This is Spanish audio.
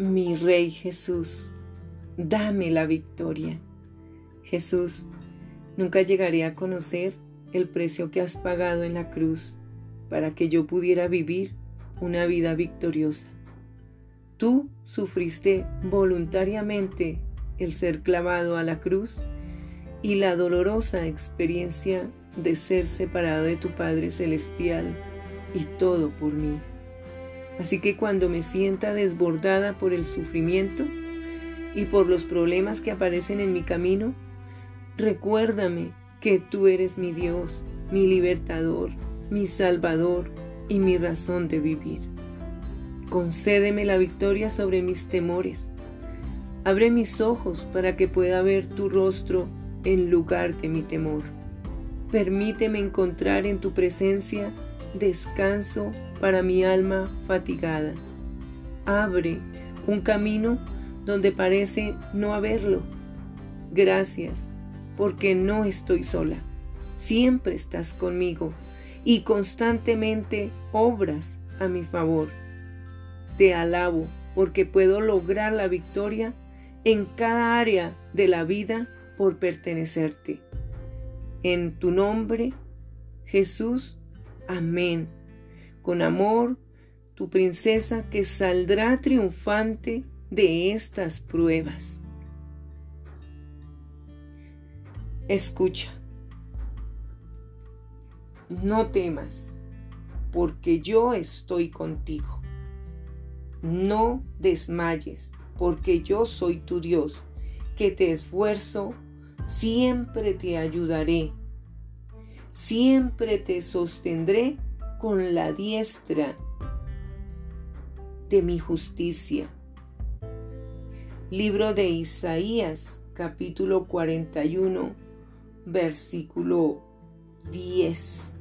Mi Rey Jesús, dame la victoria. Jesús, nunca llegaré a conocer el precio que has pagado en la cruz para que yo pudiera vivir una vida victoriosa. Tú sufriste voluntariamente el ser clavado a la cruz y la dolorosa experiencia de ser separado de tu Padre Celestial y todo por mí. Así que cuando me sienta desbordada por el sufrimiento y por los problemas que aparecen en mi camino, recuérdame que tú eres mi Dios, mi libertador, mi salvador y mi razón de vivir. Concédeme la victoria sobre mis temores. Abre mis ojos para que pueda ver tu rostro en lugar de mi temor. Permíteme encontrar en tu presencia descanso para mi alma fatigada. Abre un camino donde parece no haberlo. Gracias, porque no estoy sola. Siempre estás conmigo y constantemente obras a mi favor. Te alabo porque puedo lograr la victoria en cada área de la vida por pertenecerte. En tu nombre, Jesús, amén. Con amor, tu princesa que saldrá triunfante de estas pruebas. Escucha, no temas, porque yo estoy contigo. No desmayes, porque yo soy tu Dios, que te esfuerzo siempre te ayudaré, siempre te sostendré con la diestra de mi justicia. Libro de Isaías, capítulo 41, versículo 10.